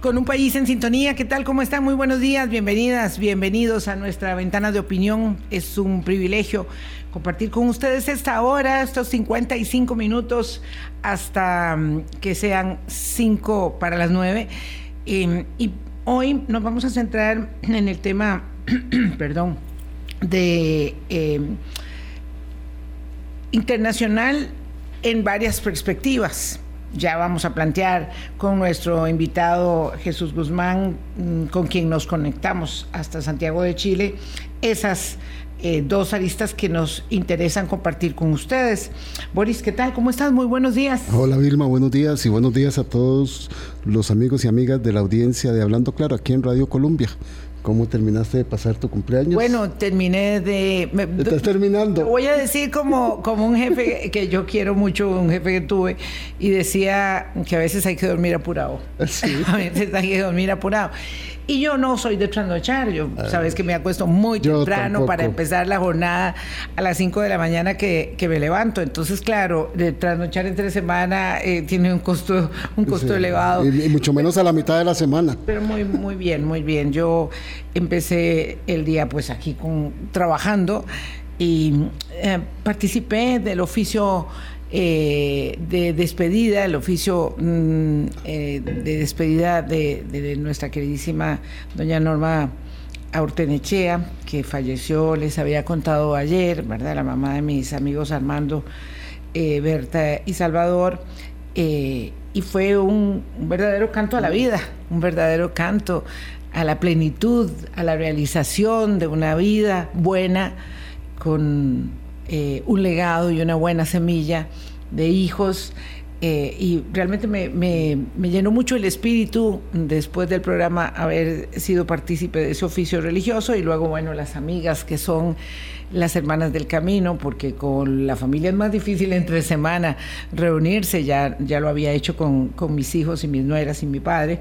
Con un país en sintonía, ¿qué tal? ¿Cómo están? Muy buenos días, bienvenidas, bienvenidos a nuestra ventana de opinión. Es un privilegio compartir con ustedes esta hora, estos 55 minutos, hasta mm, que sean 5 para las 9. Em, y hoy nos vamos a centrar en el tema, perdón, de em, internacional en varias perspectivas. Ya vamos a plantear con nuestro invitado Jesús Guzmán, mm, con quien nos conectamos hasta Santiago de Chile, esas eh, dos aristas que nos interesan compartir con ustedes. Boris, ¿qué tal? ¿Cómo estás? Muy buenos días. Hola Vilma, buenos días y buenos días a todos los amigos y amigas de la audiencia de Hablando Claro aquí en Radio Colombia. ¿Cómo terminaste de pasar tu cumpleaños? Bueno, terminé de... ¿Estás terminando? Voy a decir como, como un jefe que yo quiero mucho, un jefe que tuve, y decía que a veces hay que dormir apurado. Sí. a veces hay que dormir apurado. Y yo no soy de trasnochar, yo ah. sabes que me acuesto muy temprano para empezar la jornada a las 5 de la mañana que, que, me levanto. Entonces, claro, de trasnochar entre semana eh, tiene un costo, un costo elevado. Y, mucho menos a la mitad de la semana. Pero muy, muy bien, muy bien. Yo empecé el día pues aquí con, trabajando y eh, participé del oficio eh, de despedida, el oficio mm, eh, de despedida de, nuestra queridísima doña Norma Aurtenechea, que falleció, les había contado ayer, ¿verdad? La mamá de mis amigos Armando, eh, Berta y Salvador. y fue un, un verdadero canto a la vida, un verdadero canto a la plenitud, a la realización de una vida buena con eh, un legado y una buena semilla de hijos. Eh, y realmente me, llenó mucho el espíritu después del programa haber sido partícipe de ese oficio religioso y luego, bueno, las amigas que son las hermanas del camino, porque con la familia es más difícil entre semana reunirse, ya, ya lo había hecho con, con mis hijos y mis nueras y mi padre.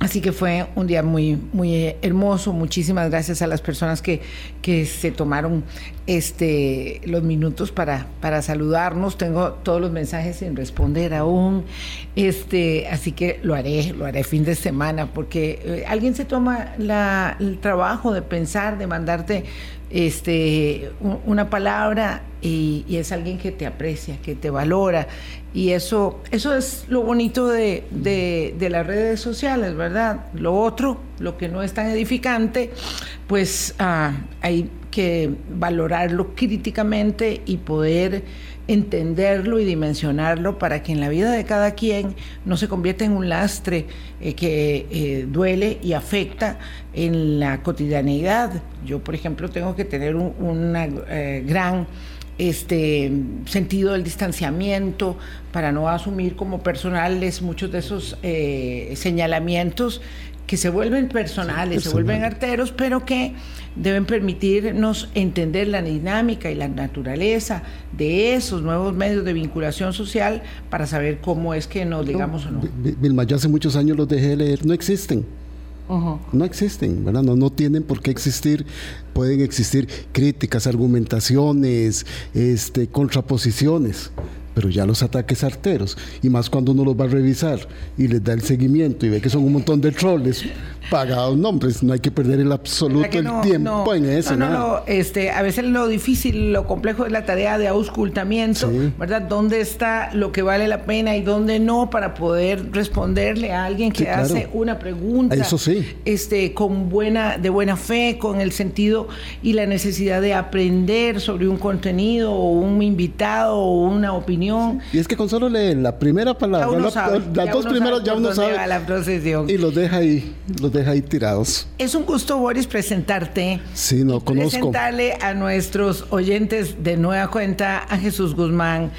Así que fue un día muy, muy hermoso. Muchísimas gracias a las personas que, que se tomaron este, los minutos para, para saludarnos. Tengo todos los mensajes sin responder aún. Este, así que lo haré, lo haré fin de semana, porque eh, alguien se toma la, el trabajo de pensar, de mandarte este, una palabra y, es alguien que te aprecia, que te valora. Y eso, eso es lo bonito de, las redes sociales, ¿verdad? Lo otro, lo que no es tan edificante, pues ah, hay que valorarlo críticamente y poder entenderlo y dimensionarlo para que en la vida de cada quien no se convierta en un lastre eh, que eh, duele y afecta en la cotidianeidad. Yo, por ejemplo, tengo que tener un una, eh, gran este sentido del distanciamiento para no asumir como personales muchos de esos señalamientos que se vuelven personales, se vuelven arteros, pero que deben permitirnos entender la dinámica y la naturaleza de esos nuevos medios de vinculación social para saber cómo es que nos digamos o no. Vilma, yo hace muchos años los dejé de leer, no existen. No existen, ¿verdad? No, no tienen por qué existir. Pueden existir críticas, argumentaciones, este, contraposiciones pero ya los ataques arteros, y más cuando uno los va a revisar y les da el seguimiento y ve que son un montón de troles pagados, nombres, no hay que perder el absoluto el tiempo en eso. No, no, este, a veces lo difícil, lo complejo es la tarea de auscultamiento, ¿verdad? ¿Dónde está lo que vale la pena y dónde no para poder responderle a alguien que hace una pregunta? Eso sí. Este, con buena, de buena fe, con el sentido y la necesidad de aprender sobre un contenido o un invitado o una opinión y es que con solo leer la primera palabra, las dos primeras ya uno sabe. La procesión. Y los deja ahí, los deja ahí tirados. Es un gusto, Boris, presentarte. Sí, no conozco. Presentarle a nuestros oyentes de nueva cuenta a Jesús Guzmán,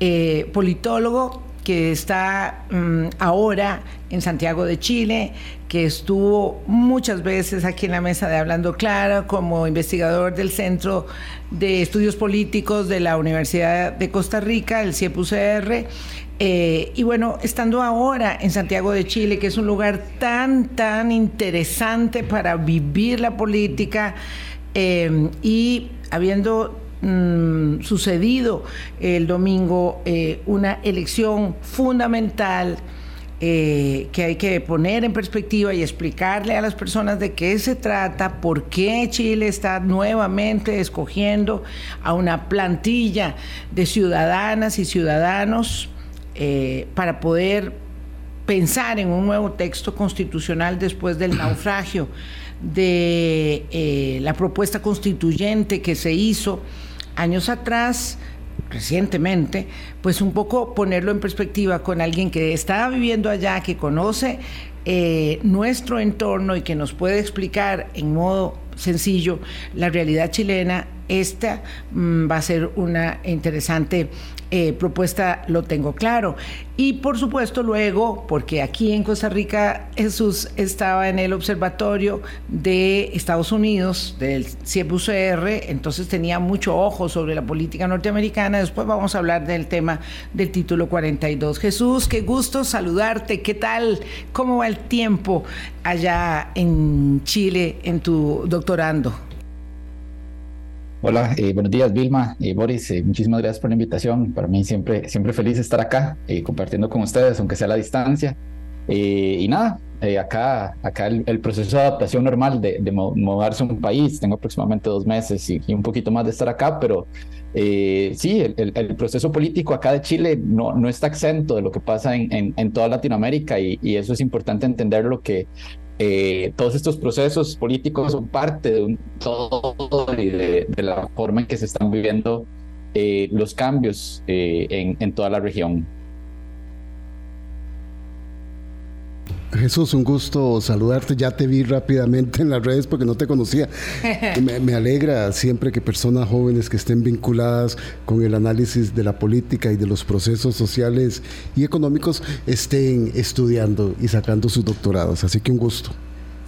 eh, politólogo que está mm, ahora en Santiago de Chile, que estuvo muchas veces aquí en la mesa de Hablando Clara como investigador del Centro de Estudios Políticos de la Universidad de Costa Rica, el CIEPUCR. Eh, y bueno, estando ahora en Santiago de Chile, que es un lugar tan, tan interesante para vivir la política eh, y habiendo Mm, sucedido el domingo eh, una elección fundamental eh, que hay que poner en perspectiva y explicarle a las personas de qué se trata, por qué Chile está nuevamente escogiendo a una plantilla de ciudadanas y ciudadanos eh, para poder pensar en un nuevo texto constitucional después del naufragio de eh, la propuesta constituyente que se hizo años atrás recientemente, pues un poco ponerlo en perspectiva con alguien que está viviendo allá, que conoce eh, nuestro entorno y que nos puede explicar en modo sencillo la realidad chilena, esta mm, va a ser una interesante eh, propuesta lo tengo claro. Y por supuesto luego, porque aquí en Costa Rica Jesús estaba en el observatorio de Estados Unidos, del CIEP-UCR, entonces tenía mucho ojo sobre la política norteamericana. Después vamos a hablar del tema del título 42. Jesús, qué gusto saludarte. ¿Qué tal? ¿Cómo va el tiempo allá en Chile en tu doctorando? Hola, eh, buenos días Vilma y Boris, eh, muchísimas gracias por la invitación. Para mí siempre, siempre feliz estar acá eh, compartiendo con ustedes, aunque sea a la distancia. y nada, acá, acá el, proceso de adaptación normal de, de, mudarse a un país, tengo aproximadamente dos meses y, un poquito más de estar acá, pero sí, el, el, proceso político acá de Chile no, no está exento de lo que pasa en, en, toda Latinoamérica y, y, eso es importante entender lo que eh, todos estos procesos políticos son parte de un todo y de, la forma en que se están viviendo eh, los cambios eh, en, en toda la región. Jesús, un gusto saludarte. Ya te vi rápidamente en las redes porque no te conocía. Me, alegra siempre que personas jóvenes que estén vinculadas con el análisis de la política y de los procesos sociales y económicos estén estudiando y sacando sus doctorados. Así que un gusto.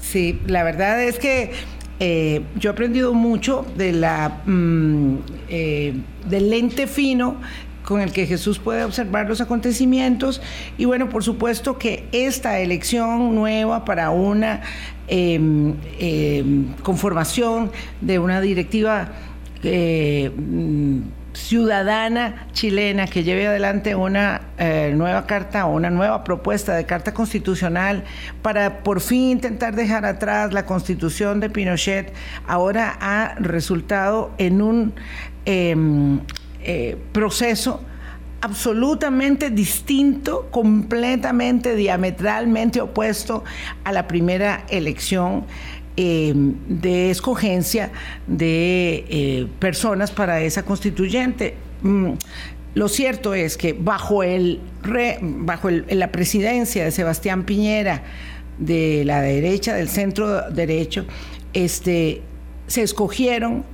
Sí, la verdad es que eh, yo he aprendido mucho de la, mm, eh, del lente fino con el que Jesús puede observar los acontecimientos. Y bueno, por supuesto que esta elección nueva para una em, em, conformación de una directiva eh, mm, ciudadana chilena que lleve adelante una eh, nueva carta o una nueva propuesta de carta constitucional para por fin intentar dejar atrás la constitución de Pinochet, ahora ha resultado en un em, eh, proceso absolutamente distinto, completamente, diametralmente opuesto a la primera elección eh, de escogencia de eh, personas para esa constituyente. Mm, lo cierto es que bajo, el bajo la presidencia de Sebastián Piñera, de la derecha, del centro derecho, este, se escogieron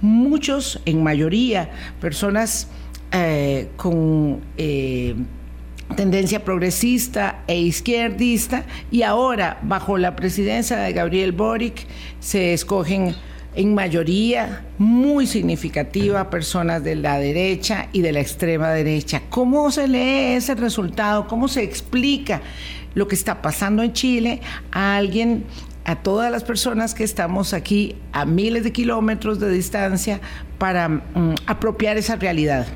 muchos, en mayoría, personas eh, con eh, tendencia progresista e izquierdista, y ahora, bajo la presidencia de Gabriel Boric, se escogen en mayoría muy significativa personas de la derecha y de la extrema derecha. ¿Cómo se lee ese resultado? ¿Cómo se explica lo que está pasando en Chile a alguien a todas las personas que estamos aquí a miles de kilómetros de distancia para mm, apropiar esa realidad.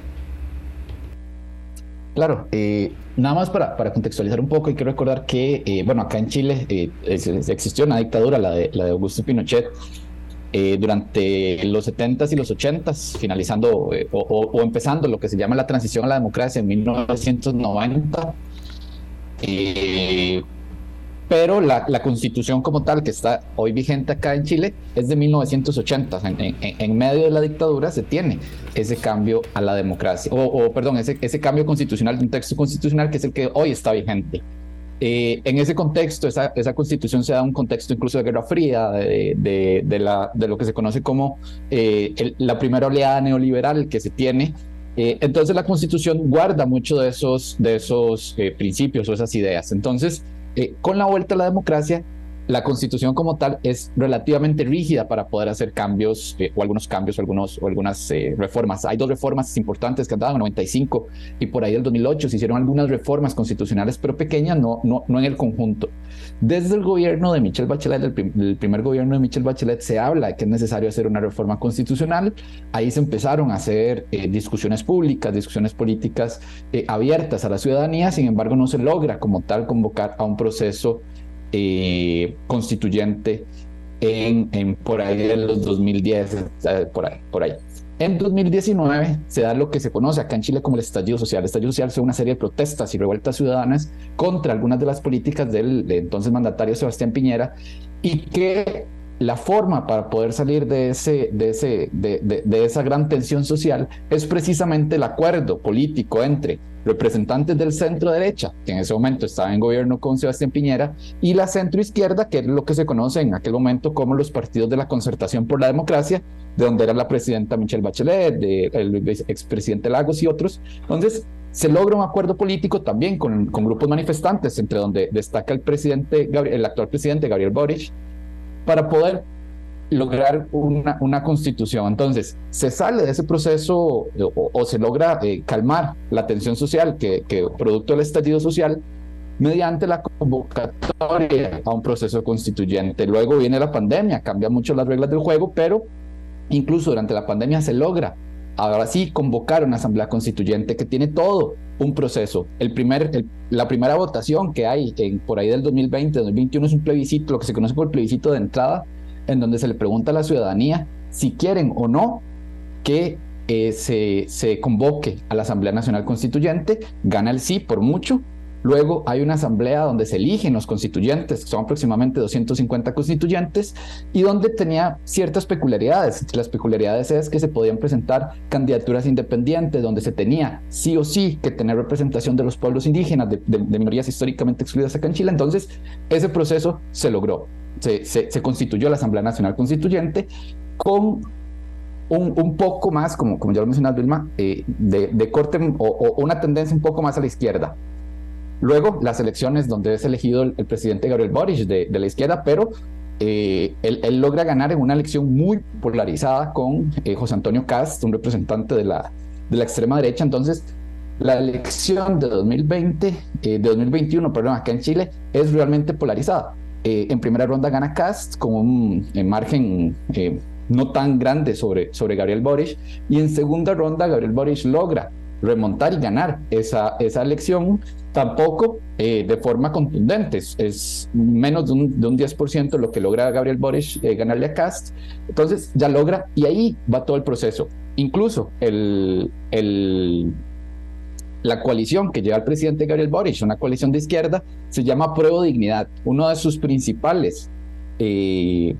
Claro, eh, nada más para, para, contextualizar un poco, hay que recordar que, eh, bueno, acá en Chile eh, existió una dictadura, la de, la de Augusto Pinochet, durante los 70s y los 80s, finalizando o, o, empezando lo que se llama la transición a la democracia en 1990 pero la, constitución como tal que está hoy vigente acá en Chile es de 1980. En, medio de la dictadura se tiene ese cambio a la democracia, o, perdón, ese, ese cambio constitucional de un texto constitucional que es el que hoy está vigente. Eh, en ese contexto, esa, esa, constitución se da un contexto incluso de Guerra Fría, de, de, la, de lo que se conoce como eh, la primera oleada neoliberal que se tiene. Eh, entonces la constitución guarda mucho de esos, de esos principios o esas ideas. Entonces, eh, con la vuelta a la democracia, la constitución como tal es relativamente rígida para poder hacer cambios eh, o algunos cambios o, algunas eh, reformas. Hay dos reformas importantes que han dado en 95 y por ahí del 2008 se hicieron algunas reformas constitucionales, pero pequeñas, no, no, no en el conjunto. Desde el gobierno de Michelle Bachelet, el, primer gobierno de Michelle Bachelet, se habla de que es necesario hacer una reforma constitucional. Ahí se empezaron a hacer eh, discusiones públicas, discusiones políticas abiertas a la ciudadanía, sin embargo no se logra como tal convocar a un proceso eh, constituyente en, por ahí de los 2010, por ahí, por ahí. En 2019 se da lo que se conoce acá en Chile como el estallido social. El estallido social fue una serie de protestas y revueltas ciudadanas contra algunas de las políticas del entonces mandatario Sebastián Piñera y que la forma para poder salir de, ese, de, ese, de, de, esa gran tensión social es precisamente el acuerdo político entre representantes del centro derecha, que en ese momento estaba en gobierno con Sebastián Piñera, y la centro izquierda, que es lo que se conoce en aquel momento como los partidos de la concertación por la democracia, de donde era la presidenta Michelle Bachelet, de, el expresidente Lagos y otros. Entonces, se logra un acuerdo político también con, con grupos manifestantes, entre donde destaca el presidente, el actual presidente Gabriel Boric, para poder lograr una, constitución. Entonces, se sale de ese proceso eh, o, se logra eh, calmar la tensión social que, que producto del estallido social mediante la convocatoria a un proceso constituyente. Luego viene la pandemia, cambia mucho las reglas del juego, pero incluso durante la pandemia se logra ahora sí convocar una asamblea constituyente que tiene todo un proceso. El primer, la primera votación que hay en, por ahí del 2020, 2021 es un plebiscito, lo que se conoce el plebiscito de entrada, en donde se le pregunta a la ciudadanía si quieren o no que eh, se convoque a la Asamblea Nacional Constituyente. Gana el sí por mucho, Luego hay una asamblea donde se eligen los constituyentes, son aproximadamente 250 constituyentes, y donde tenía ciertas peculiaridades. Las peculiaridades es que se podían presentar candidaturas independientes, donde se tenía sí o sí que tener representación de los pueblos indígenas, de, minorías históricamente excluidas acá en Chile. Entonces, ese proceso se logró. Se, constituyó la Asamblea Nacional Constituyente con un, poco más, como, ya lo mencionaba Vilma, eh, de, corte o una tendencia un poco más a la izquierda. Luego, las elecciones donde es elegido el, presidente Gabriel Boric de, la izquierda, pero eh, él, logra ganar en una elección muy polarizada con eh, José Antonio Cast, un representante de la, de la extrema derecha. Entonces, la elección de 2020, eh, de 2021, perdón, acá en Chile, es realmente polarizada. en primera ronda gana Cast con un margen no tan grande sobre, sobre Gabriel Boric, y en segunda ronda Gabriel Boric logra remontar y ganar esa, esa elección, tampoco eh, de forma contundente. Es, menos de un, de un 10% lo que logra Gabriel Boric eh, ganarle a Cast. Entonces ya logra, y ahí va todo el proceso. Incluso el, el, la coalición que lleva el presidente Gabriel Boric, una coalición de izquierda, se llama Prueba Dignidad. Uno de sus principales, eh,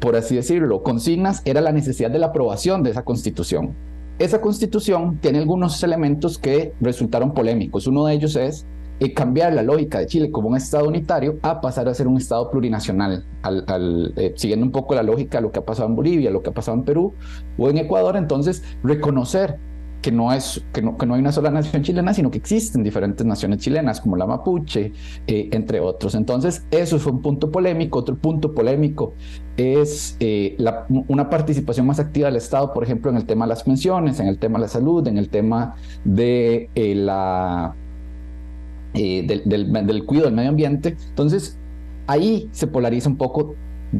por así decirlo, consignas era la necesidad de la aprobación de esa constitución esa constitución tiene algunos elementos que resultaron polémicos. Uno de ellos es eh, cambiar la lógica de Chile como un Estado unitario a pasar a ser un Estado plurinacional, al, eh, siguiendo un poco la lógica de lo que ha pasado en Bolivia, lo que ha pasado en Perú o en Ecuador. Entonces, reconocer que no, es, que no, que no hay una sola nación chilena, sino que existen diferentes naciones chilenas, como la mapuche, eh, entre otros. Entonces, eso fue un punto polémico. Otro punto polémico es eh, la, una participación más activa del Estado, por ejemplo, en el tema de las pensiones, en el tema de la salud, en el tema de eh, la... del, del, del cuidado del medio ambiente. Entonces, ahí se polariza un poco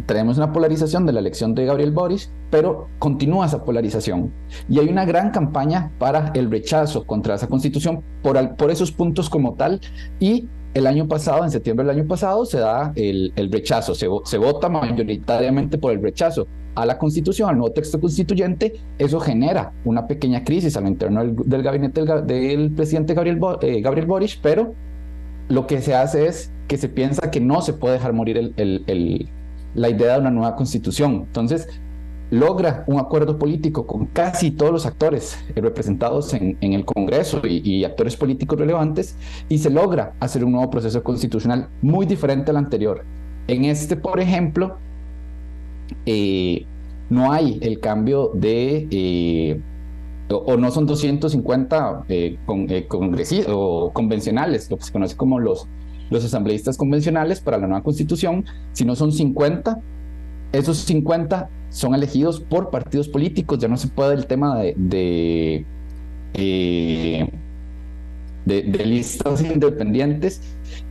tenemos una polarización de la elección de Gabriel Boris, pero continúa esa polarización. Y hay una gran campaña para el rechazo contra esa constitución por, por esos puntos como tal. Y el año pasado, en septiembre del año pasado, se da el, el rechazo, se, se, vota mayoritariamente por el rechazo a la constitución, al nuevo texto constituyente. Eso genera una pequeña crisis al interno del, gabinete del, presidente Gabriel, eh, Gabriel Boric, pero lo que se hace es que se piensa que no se puede dejar morir el, el la idea de una nueva constitución. Entonces, logra un acuerdo político con casi todos los actores representados en, el Congreso y, actores políticos relevantes y se logra hacer un nuevo proceso constitucional muy diferente al anterior. En este, por ejemplo, eh, no hay el cambio de, eh, o, no son 250 eh, con, congresistas o convencionales, lo que se conoce como los los asambleístas convencionales para la nueva constitución, si no son 50, esos 50 son elegidos por partidos políticos, ya no se puede el tema de, de, eh, de, listas independientes.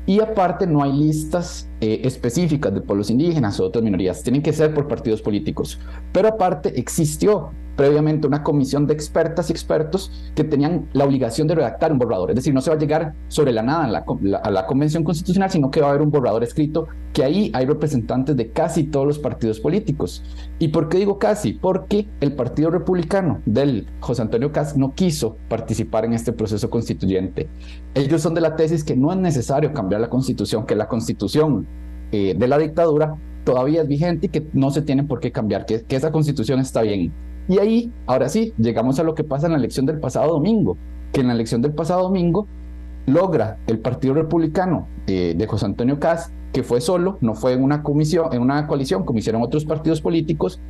Y aparte no hay listas eh, específicas de pueblos indígenas o otras minorías, tienen que ser por partidos políticos. Pero aparte existió previamente una comisión de expertas y expertos que tenían la obligación de redactar un borrador. Es decir, no se va a llegar sobre la nada a la, a la Convención Constitucional, sino que va a haber un borrador escrito, que ahí hay representantes de casi todos los partidos políticos. ¿Y por qué digo casi? Porque el Partido Republicano del José Antonio Cas no quiso participar en este proceso constituyente. Ellos son de la tesis que no es necesario cambiar la constitución, que la constitución eh, de la dictadura todavía es vigente y que no se tiene por qué cambiar, que, que esa constitución está bien. Y ahí, ahora sí, llegamos a lo que pasa en la elección del pasado domingo, que en la elección del pasado domingo logra el Partido Republicano eh, de José Antonio Caz, que fue solo, no fue en una comisión, en una coalición como hicieron otros partidos políticos,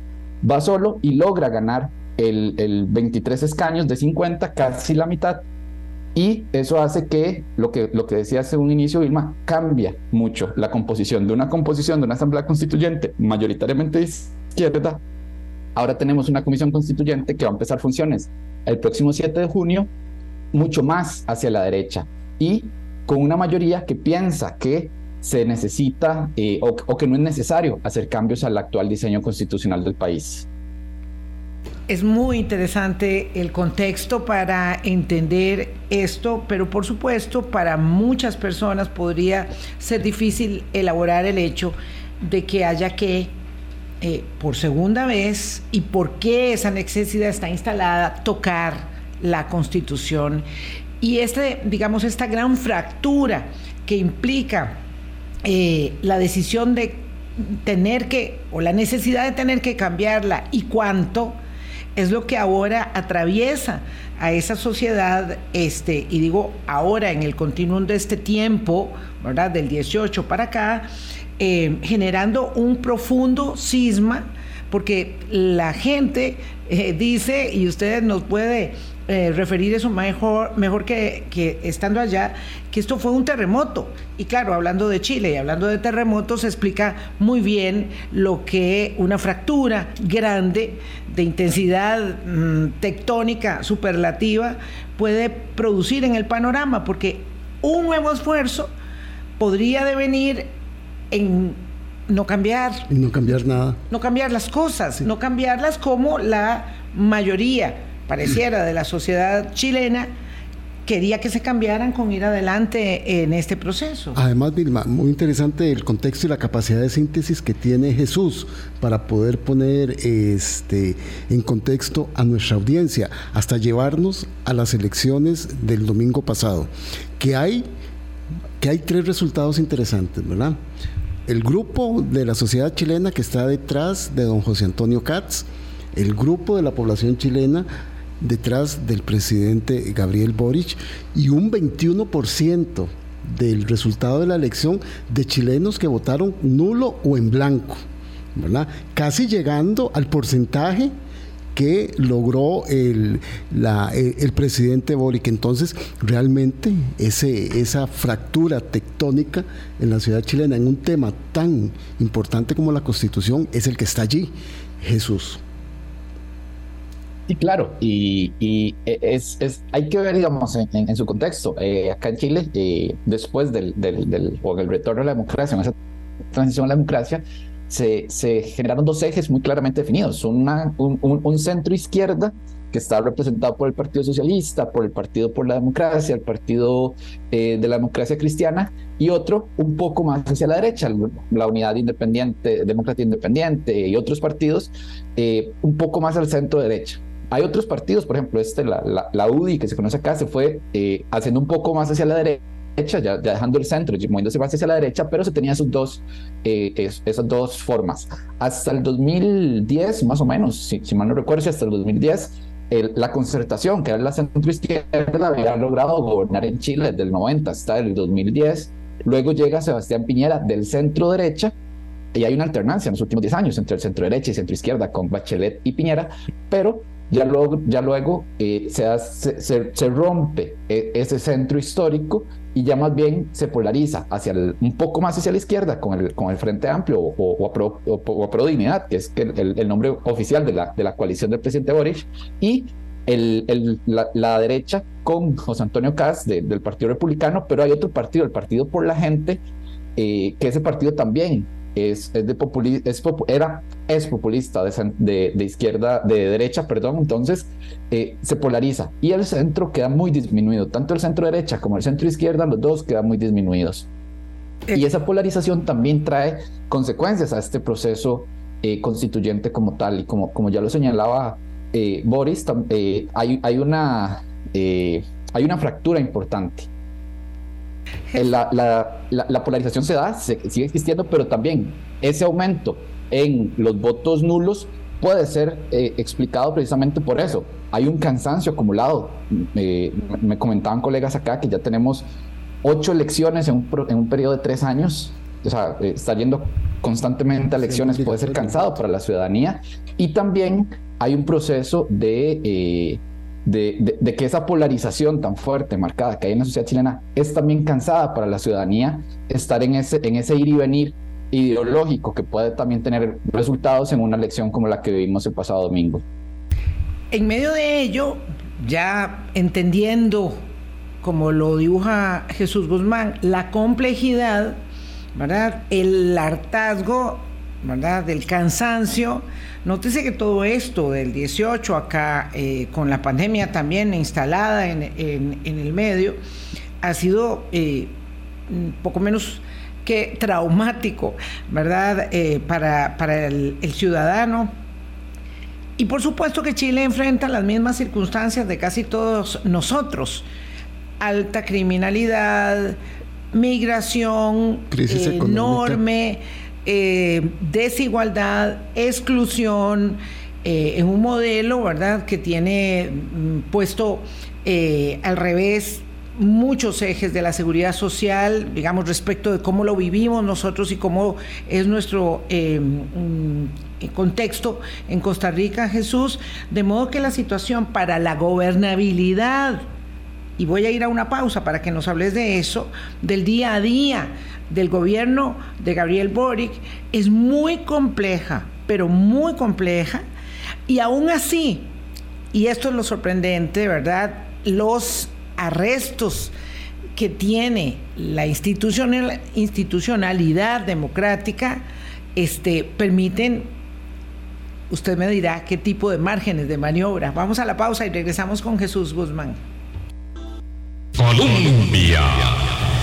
va solo y logra ganar el, el 23 escaños de 50, casi la mitad, y eso hace que lo que, lo que decía hace un inicio, Vilma, cambia mucho la composición de una composición de una asamblea constituyente mayoritariamente izquierda Ahora tenemos una comisión constituyente que va a empezar funciones el próximo 7 de junio, mucho más hacia la derecha y con una mayoría que piensa que se necesita eh, o, o que no es necesario hacer cambios al actual diseño constitucional del país. Es muy interesante el contexto para entender esto, pero por supuesto para muchas personas podría ser difícil elaborar el hecho de que haya que eh, por segunda vez y por qué esa necesidad está instalada, tocar la constitución. Y este, digamos, esta gran fractura que implica eh, la decisión de tener que, o la necesidad de tener que cambiarla y cuánto, es lo que ahora atraviesa a esa sociedad, este, y digo ahora en el continuum de este tiempo, ¿verdad? Del 18 para acá, eh, generando un profundo cisma, porque la gente eh, dice, y usted nos puede eh, referir eso mejor, mejor que, que, estando allá, que esto fue un terremoto. Y claro, hablando de Chile y hablando de terremotos, se explica muy bien lo que una fractura grande de intensidad mm, tectónica superlativa puede producir en el panorama, porque un nuevo esfuerzo podría devenir en no cambiar. no cambiar nada. No cambiar las cosas, no cambiarlas como la mayoría, pareciera, de la sociedad chilena quería que se cambiaran con ir adelante en este proceso. Además, Vilma, muy interesante el contexto y la capacidad de síntesis que tiene Jesús para poder poner este, en contexto a nuestra audiencia, hasta llevarnos a las elecciones del domingo pasado, que hay, que hay tres resultados interesantes, ¿verdad? El grupo de la sociedad chilena que está detrás de don José Antonio Katz, el grupo de la población chilena detrás del presidente Gabriel Boric y un 21% del resultado de la elección de chilenos que votaron nulo o en blanco, ¿verdad? Casi llegando al porcentaje que logró el, el, presidente Boric. Entonces, realmente ese, esa fractura tectónica en la ciudad chilena en un tema tan importante como la constitución es el que está allí, Jesús. Sí, claro, y, es, hay que ver, digamos, en, su contexto. Eh, acá en Chile, eh, después del, del, retorno a la democracia, en esa transición a la democracia, se, generaron dos ejes muy claramente definidos. Una, un, centro izquierda que está representado por el Partido Socialista, por el Partido por la Democracia, el Partido eh, de la Democracia Cristiana, y otro un poco más hacia la derecha, la Unidad Independiente, Democracia Independiente y otros partidos, eh, un poco más al centro derecha. Hay otros partidos, por ejemplo, este, la, la, UDI, que se conoce acá, se fue eh, haciendo un poco más hacia la derecha ya, dejando el centro, moviéndose más hacia la derecha, pero se tenía esos dos, eh, esas dos formas. Hasta el 2010, más o menos, si, mal no recuerdo, hasta el 2010, la concertación, que era la centro izquierda, había logrado gobernar en Chile desde el 90 hasta el 2010. Luego llega Sebastián Piñera del centro derecha, y hay una alternancia en los últimos 10 años entre el centro derecha y centro izquierda con Bachelet y Piñera, pero ya luego, ya luego eh, se, se, rompe e, ese centro histórico y ya más bien se polariza hacia un poco más hacia la izquierda con el, con el Frente Amplio o, o, a, Pro, o Dignidad, que es el, el, nombre oficial de la, de la coalición del presidente Boric, y el, la, derecha con José Antonio Caz del Partido Republicano, pero hay otro partido, el Partido por la Gente, eh, que ese partido también es, es de es, era, es populista de, de, izquierda, de derecha, perdón, entonces eh, se polariza. Y el centro queda muy disminuido, tanto el centro derecha como el centro izquierda, los dos quedan muy disminuidos. Y esa polarización también trae consecuencias a este proceso eh, constituyente como tal, y como, como ya lo señalaba eh, Boris, hay, hay, una, hay una fractura importante la, la, polarización se da, sigue existiendo, pero también ese aumento en los votos nulos puede ser eh, explicado precisamente por eso. Hay un cansancio acumulado. me comentaban colegas acá que ya tenemos ocho elecciones en un, en un periodo de tres años. O sea, eh, estar yendo constantemente a elecciones puede ser cansado para la ciudadanía. Y también hay un proceso de... Eh, de, que esa polarización tan fuerte, marcada que hay en la sociedad chilena, es también cansada para la ciudadanía estar en ese, en ese ir y venir ideológico que puede también tener resultados en una elección como la que vivimos el pasado domingo. En medio de ello, ya entendiendo, como lo dibuja Jesús Guzmán, la complejidad, ¿verdad? El hartazgo, ¿verdad? Del cansancio, Nótese que todo esto del 18 acá, eh, con la pandemia también instalada en, el medio, ha sido eh, poco menos que traumático, ¿verdad? Eh, para, el, el ciudadano. Y por supuesto que Chile enfrenta las mismas circunstancias de casi todos nosotros. Alta criminalidad, migración enorme eh, desigualdad, exclusión, eh, en un modelo, ¿verdad?, que tiene mm, puesto eh, al revés muchos ejes de la seguridad social, digamos, respecto de cómo lo vivimos nosotros y cómo es nuestro mm, contexto en Costa Rica, Jesús, de modo que la situación para la gobernabilidad, y voy a ir a una pausa para que nos hables de eso, del día a día, del gobierno de Gabriel Boric es muy compleja, pero muy compleja. Y aún así, y esto es lo sorprendente, ¿verdad? Los arrestos que tiene la institucionalidad democrática este, permiten, usted me dirá, qué tipo de márgenes de maniobra. Vamos a la pausa y regresamos con Jesús Guzmán. Colombia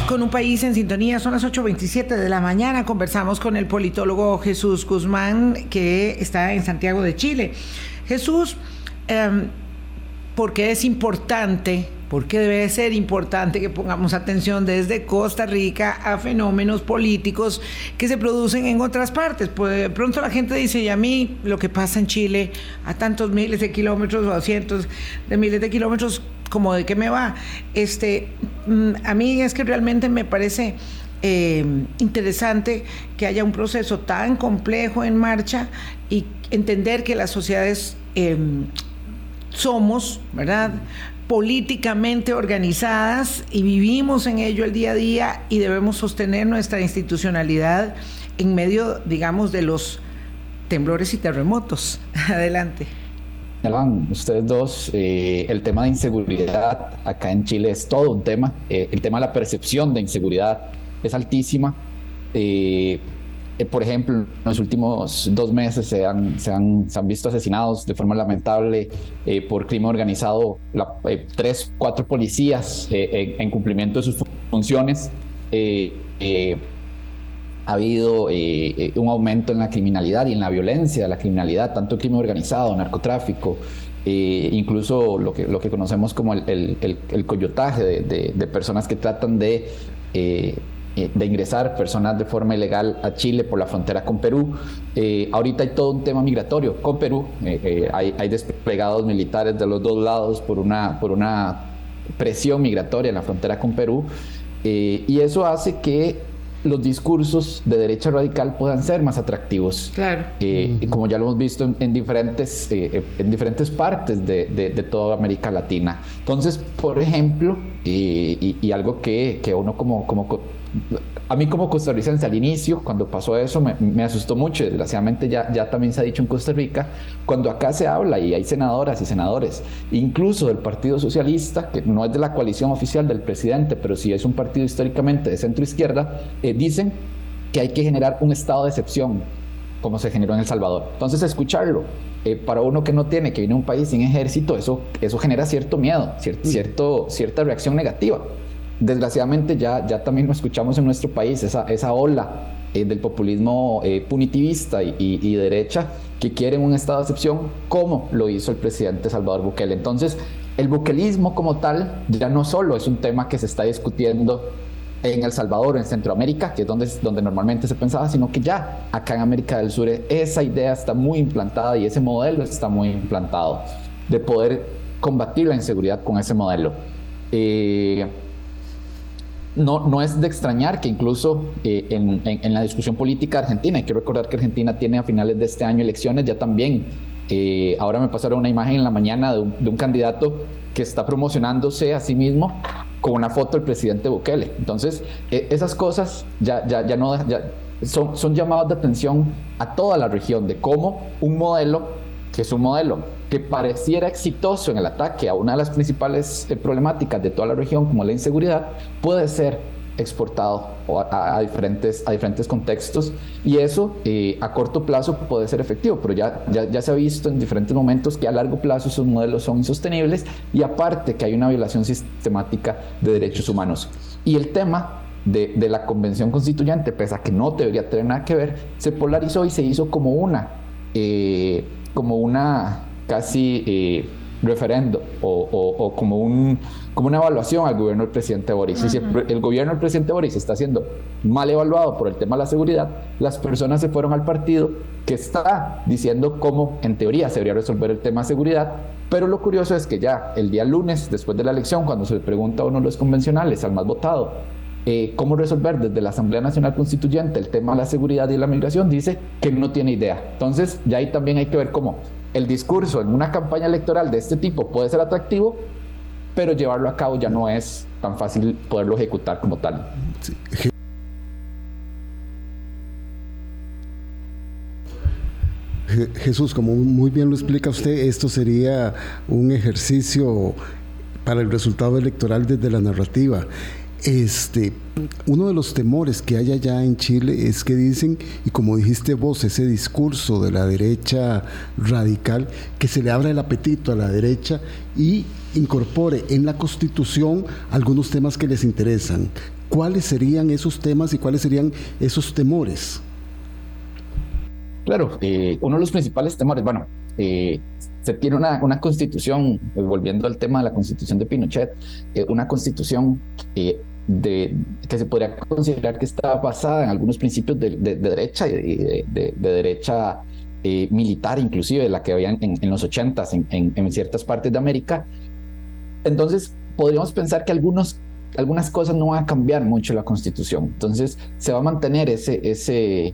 con un país en sintonía. Son las 8.27 de la mañana. Conversamos con el politólogo Jesús Guzmán, que está en Santiago de Chile. Jesús, em, ¿por qué es importante? ¿Por qué debe ser importante que pongamos atención desde Costa Rica a fenómenos políticos que se producen en otras partes? Pues de pronto la gente dice, y a mí lo que pasa en Chile a tantos miles de kilómetros o a cientos de miles de kilómetros, como de qué me va. Este, mm, a mí es que realmente me parece eh, interesante que haya un proceso tan complejo en marcha y entender que las sociedades em, somos, ¿verdad? Políticamente organizadas y vivimos en ello el día a día y debemos sostener nuestra institucionalidad en medio, digamos, de los temblores y terremotos. Adelante ustedes dos, eh, el tema de inseguridad acá en Chile es todo un tema. Eh, el tema de la percepción de inseguridad es altísima. Eh, por ejemplo, en los últimos dos meses se han, visto asesinados de forma lamentable por crimen organizado tres, cuatro policías en, cumplimiento de sus funciones. Ha habido eh, eh, un aumento en la criminalidad y en la violencia de la criminalidad, tanto crimen organizado, narcotráfico, eh, incluso lo que, conocemos como el, coyotaje de, personas que tratan de, de ingresar personas de forma ilegal a Chile por la frontera con Perú. ahorita hay todo un tema migratorio con Perú, hay, hay, desplegados militares de los dos lados por una, por una presión migratoria en la frontera con Perú, y eso hace que los discursos de derecha radical puedan ser más atractivos. Claro. Eh, Como ya lo hemos visto en, diferentes, eh, en diferentes partes de, de, toda América Latina. Entonces, por ejemplo, y, y, algo que, que uno como, como a mí como costarricense al inicio, cuando pasó eso, me, asustó mucho. Desgraciadamente ya, ya también se ha dicho en Costa Rica, cuando acá se habla y hay senadoras y senadores, incluso del Partido Socialista, que no es de la coalición oficial del presidente, pero sí es un partido históricamente de centro izquierda, eh, dicen que hay que generar un estado de excepción, como se generó en El Salvador. Entonces, escucharlo, eh, para uno que no tiene, que viene a un país sin ejército, eso, eso genera cierto miedo, cierto, cierta reacción negativa desgraciadamente ya, ya también lo escuchamos en nuestro país, esa, esa ola eh, del populismo eh, punitivista y, derecha que quieren un estado de excepción como lo hizo el presidente Salvador Bukele. Entonces, el buquelismo como tal ya no solo es un tema que se está discutiendo en El Salvador, en Centroamérica, que es donde, donde normalmente se pensaba, sino que ya acá en América del Sur esa idea está muy implantada y ese modelo está muy implantado de poder combatir la inseguridad con ese modelo. Eh, no, no es de extrañar que incluso eh, en, la discusión política argentina, hay que recordar que Argentina tiene a finales de este año elecciones ya también. Eh, ahora me pasaron una imagen en la mañana de un, candidato que está promocionándose a sí mismo con una foto del presidente Bukele. Entonces, e, esas cosas ya, ya, ya no son, son llamados de atención a toda la región de cómo un modelo, que es un modelo que pareciera exitoso en el ataque a una de las principales eh, problemáticas de toda la región, como la inseguridad, puede ser exportado a, diferentes, a diferentes contextos y eso eh, a corto plazo puede ser efectivo, pero ya, ya, se ha visto en diferentes momentos que a largo plazo esos modelos son insostenibles y aparte que hay una violación sistemática de derechos humanos. Y el tema de, de la Convención Constituyente, pese a que no debería tener nada que ver, se polarizó y se hizo como una, eh, como una casi eh, referendo o, como, un, como una evaluación al gobierno del presidente Boris. Y si el, gobierno del presidente Boris está siendo mal evaluado por el tema de la seguridad, las personas se fueron al partido que está diciendo cómo en teoría se debería resolver el tema de seguridad. Pero lo curioso es que ya el día lunes, después de la elección, cuando se le pregunta a uno de los convencionales, al más votado, eh, cómo resolver desde la Asamblea Nacional Constituyente el tema de la seguridad y la migración, dice que no tiene idea. Entonces, ya ahí también hay que ver cómo el discurso en una campaña electoral de este tipo puede ser atractivo, pero llevarlo a cabo ya no es tan fácil poderlo ejecutar como tal. Jesús, como muy bien lo explica usted, esto sería un ejercicio para el resultado electoral desde la narrativa. Este, uno de los temores que hay allá en Chile es que dicen, y como dijiste vos, ese discurso de la derecha radical, que se le abra el apetito a la derecha y incorpore en la constitución algunos temas que les interesan. ¿Cuáles serían esos temas y cuáles serían esos temores? Claro, eh, uno de los principales temores, bueno, eh, se tiene una, una constitución, eh, volviendo al tema de la constitución de Pinochet, eh, una constitución eh, de, que se podría considerar que está basada en algunos principios de, derecha y de, derecha militar, inclusive la que habían en, los 80 en, en, ciertas partes de América. Entonces, podríamos pensar que algunos, algunas cosas no van a cambiar mucho la constitución. Entonces, se va a mantener ese, ese,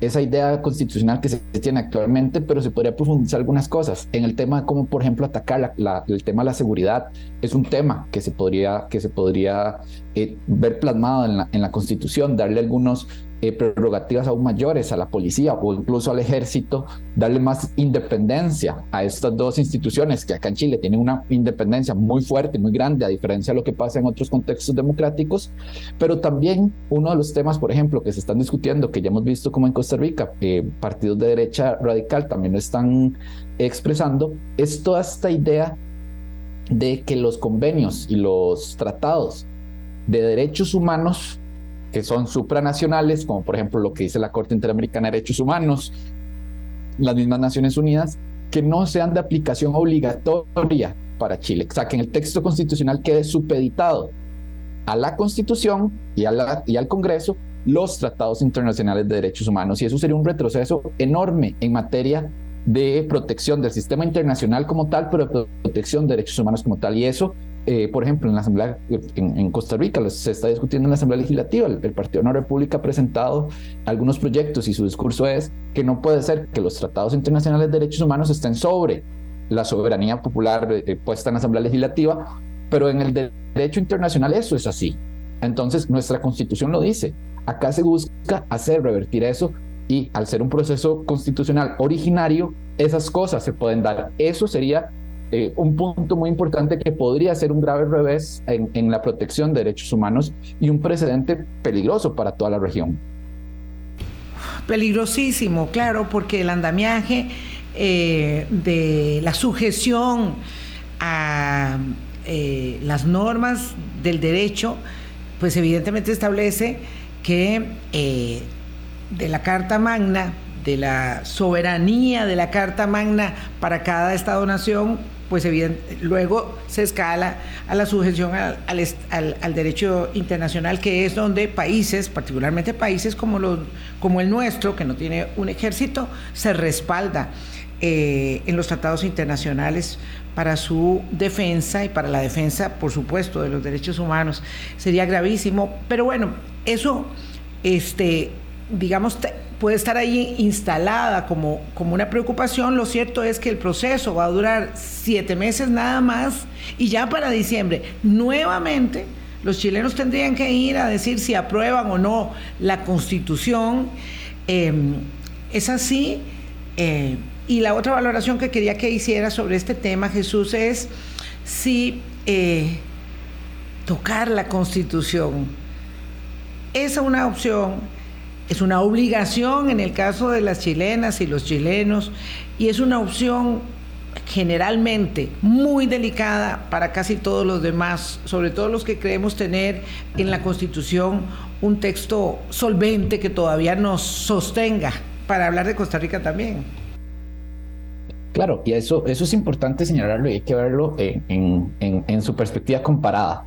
esa idea constitucional que se tiene actualmente, pero se podría profundizar algunas cosas. En el tema como, por ejemplo, atacar el tema de la seguridad, es un tema que se podría, que se podría eh, ver plasmado en la, en la Constitución, darle algunos eh, prerrogativas aún mayores a la policía o incluso al ejército, darle más independencia a estas dos instituciones que acá en Chile tienen una independencia muy fuerte, muy grande, a diferencia de lo que pasa en otros contextos democráticos, pero también uno de los temas, por ejemplo, que se están discutiendo, que ya hemos visto como en Costa Rica, eh, partidos de derecha radical también lo están expresando, es toda esta idea de que los convenios y los tratados de derechos humanos que son supranacionales, como por ejemplo lo que dice la Corte Interamericana de Derechos Humanos, las mismas Naciones Unidas, que no sean de aplicación obligatoria para Chile. O sea, que en el texto constitucional quede supeditado a la Constitución y, a la, y al Congreso los tratados internacionales de derechos humanos. Y eso sería un retroceso enorme en materia de protección del sistema internacional como tal, pero de protección de derechos humanos como tal. Y eso eh, por ejemplo, en la Asamblea, en, Costa Rica, se está discutiendo en la Asamblea Legislativa, el, Partido de la República ha presentado algunos proyectos y su discurso es que no puede ser que los tratados internacionales de derechos humanos estén sobre la soberanía popular eh, puesta en la Asamblea Legislativa, pero en el derecho internacional eso es así. Entonces, nuestra constitución lo dice. Acá se busca hacer revertir eso y al ser un proceso constitucional originario, esas cosas se pueden dar. Eso sería eh, un punto muy importante que podría ser un grave revés en, la protección de derechos humanos y un precedente peligroso para toda la región. Peligrosísimo, claro, porque el andamiaje eh, de la sujeción a eh, las normas del derecho, pues evidentemente establece que de la Carta Magna, de la soberanía de la Carta Magna para cada Estado-nación, pues luego se escala a la sujeción al, derecho internacional, que es donde países, particularmente países como, los, como el nuestro, que no tiene un ejército, se respalda eh, en los tratados internacionales para su defensa y para la defensa, por supuesto, de los derechos humanos. Sería gravísimo, pero bueno, eso, este, digamos, puede estar ahí instalada como, como una preocupación. Lo cierto es que el proceso va a durar siete meses nada más y ya para diciembre nuevamente los chilenos tendrían que ir a decir si aprueban o no la constitución. Em, es así. Eh, y la otra valoración que quería que hiciera sobre este tema, Jesús, es si eh, tocar la constitución es una opción es una obligación en el caso de las chilenas y los chilenos y es una opción generalmente muy delicada para casi todos los demás, sobre todo los que creemos tener en la Constitución un texto solvente que todavía nos sostenga para hablar de Costa Rica también. Claro, y eso, eso es importante señalarlo y hay que verlo en, en, su perspectiva comparada.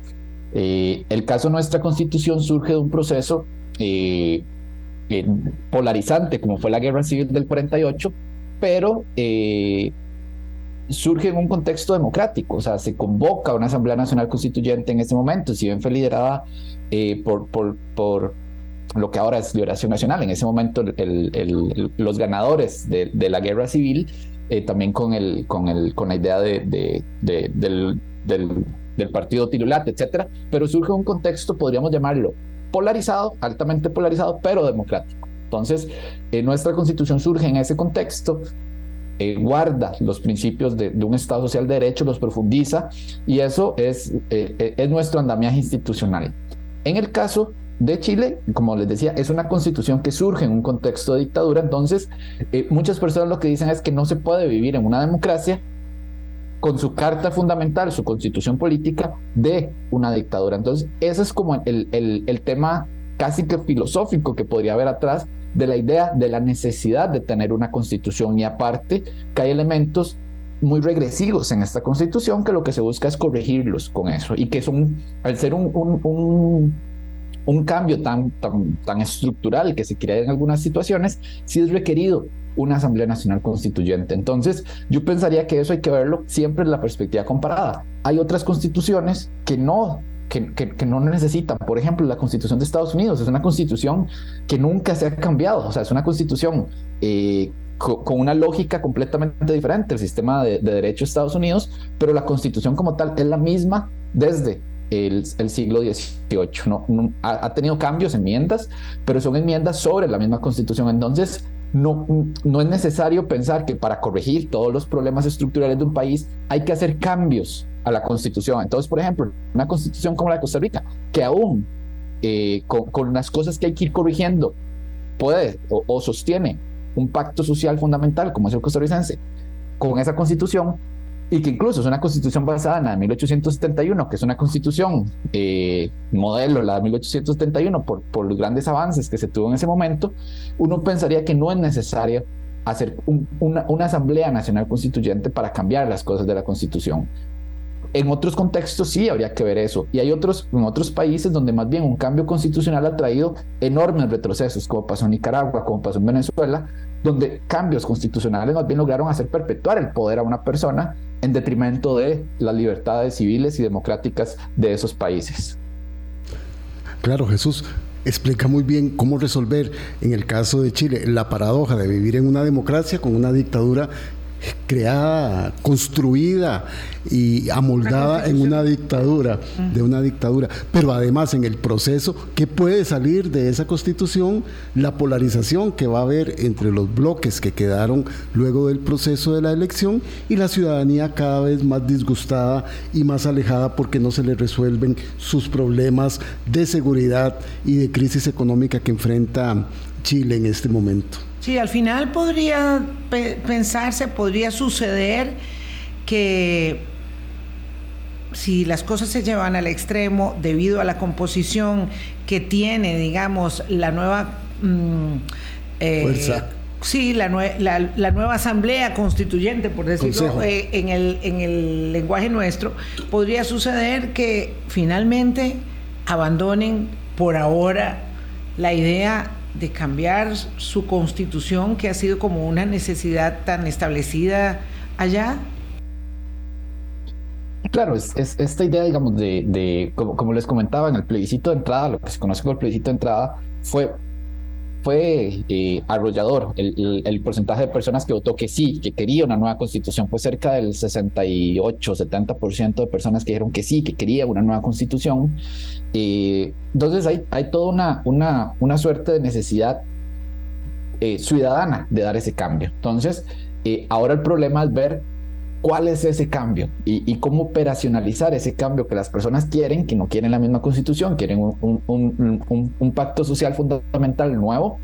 Eh, el caso de nuestra constitución surge de un proceso eh, polarizante como fue la guerra civil del 48, pero eh, surge en un contexto democrático, o sea, se convoca una Asamblea Nacional Constituyente en ese momento, si bien fue liderada eh, por, por, por, lo que ahora es Liberación Nacional, en ese momento el, los ganadores de, de, la guerra civil, eh, también con, el, con, el, con la idea de, de, del, del, del partido Tirulate, etcétera, pero surge un contexto, podríamos llamarlo, polarizado, altamente polarizado, pero democrático. Entonces, eh, nuestra constitución surge en ese contexto, eh, guarda los principios de, un Estado social de derecho, los profundiza, y eso es, eh, es nuestro andamiaje institucional. En el caso de Chile, como les decía, es una constitución que surge en un contexto de dictadura, entonces muchas personas lo que dicen es que no se puede vivir en una democracia con su carta fundamental, su constitución política de una dictadura. Entonces, ese es como el, el, tema casi que filosófico que podría haber atrás de la idea de la necesidad de tener una constitución y aparte que hay elementos muy regresivos en esta constitución que lo que se busca es corregirlos con eso y que son, al ser un, cambio tan, tan, estructural que se quiere en algunas situaciones, sí es requerido una Asamblea Nacional Constituyente. Entonces, yo pensaría que eso hay que verlo siempre en la perspectiva comparada. Hay otras constituciones que no que, que, no necesitan. Por ejemplo, la Constitución de Estados Unidos es una constitución que nunca se ha cambiado. O sea, es una constitución eh, con una lógica completamente diferente, el sistema de, derecho de Estados Unidos, pero la constitución como tal es la misma desde el, siglo XVIII. No, ha, tenido cambios, enmiendas, pero son enmiendas sobre la misma constitución. Entonces, no, no es necesario pensar que para corregir todos los problemas estructurales de un país hay que hacer cambios a la constitución. Entonces, por ejemplo, una constitución como la de Costa Rica, que aún eh, con, las cosas que hay que ir corrigiendo, puede o sostiene un pacto social fundamental como es el costarricense, con esa constitución, y que incluso es una constitución basada en la de 1871, que es una constitución eh, modelo, la de 1871, por, por los grandes avances que se tuvo en ese momento, uno pensaría que no es necesario hacer una, una, asamblea nacional constituyente para cambiar las cosas de la constitución. En otros contextos sí habría que ver eso. Y hay otros, en otros países donde más bien un cambio constitucional ha traído enormes retrocesos, como pasó en Nicaragua, como pasó en Venezuela, donde cambios constitucionales más bien lograron hacer perpetuar el poder a una persona en detrimento de las libertades civiles y democráticas de esos países. Claro, Jesús explica muy bien cómo resolver, en el caso de Chile, la paradoja de vivir en una democracia con una dictadura creada, construida y amoldada en una dictadura, de una dictadura. Pero además en el proceso, ¿qué puede salir de esa constitución? La polarización que va a haber entre los bloques que quedaron luego del proceso de la elección y la ciudadanía cada vez más disgustada y más alejada porque no se le resuelven sus problemas de seguridad y de crisis económica que enfrenta Chile en este momento. Sí, al final podría pensarse, podría suceder que si las cosas se llevan al extremo debido a la composición que tiene, digamos, la nueva... Mm, eh, Fuerza. Sí, la, la, nueva asamblea constituyente, por decirlo eh, en, el, en el lenguaje nuestro, podría suceder que finalmente abandonen por ahora la idea de cambiar su constitución que ha sido como una necesidad tan establecida allá? Claro, es, esta idea, digamos, de, como, les comentaba, en el plebiscito de entrada, lo que se conoce como el plebiscito de entrada, fue fue eh, arrollador. El, porcentaje de personas que votó que sí, que quería una nueva constitución, fue cerca del 68, 70% de personas que dijeron que sí, que quería una nueva constitución. Eh, entonces hay, hay toda una, una, una suerte de necesidad eh, ciudadana de dar ese cambio. Entonces, ahora el problema es ver cuál es ese cambio y, cómo operacionalizar ese cambio que las personas quieren, que no quieren la misma constitución, quieren un, pacto social fundamental nuevo,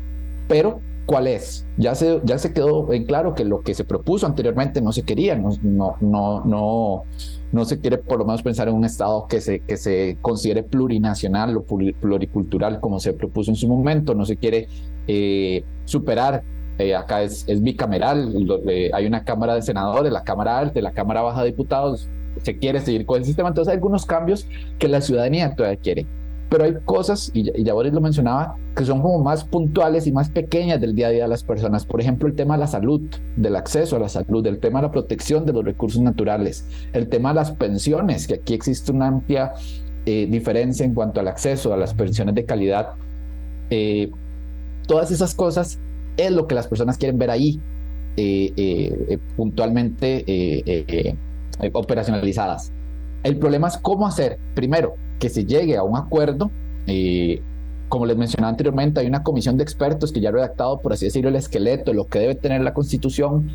pero ¿cuál es? Ya se, ya se quedó en claro que lo que se propuso anteriormente no se quería, no, no, no, no, no se quiere por lo menos pensar en un Estado que se, que se considere plurinacional o pluricultural como se propuso en su momento, no se quiere eh, superar eh, acá es, bicameral, hay una Cámara de Senadores, la Cámara Alta, la Cámara Baja de Diputados, se quiere seguir con el sistema, entonces hay algunos cambios que la ciudadanía todavía quiere. Pero hay cosas, y, ya Boris lo mencionaba, que son como más puntuales y más pequeñas del día a día de las personas. Por ejemplo, el tema de la salud, del acceso a la salud, el tema de la protección de los recursos naturales, el tema de las pensiones, que aquí existe una amplia eh, diferencia en cuanto al acceso a las pensiones de calidad. Eh, todas esas cosas es lo que las personas quieren ver ahí eh, eh, eh, puntualmente operacionalizadas. El problema es cómo hacer, primero, que se llegue a un acuerdo. como les mencionaba anteriormente, hay una comisión de expertos que ya ha redactado, por así decirlo, el esqueleto, lo que debe tener la constitución.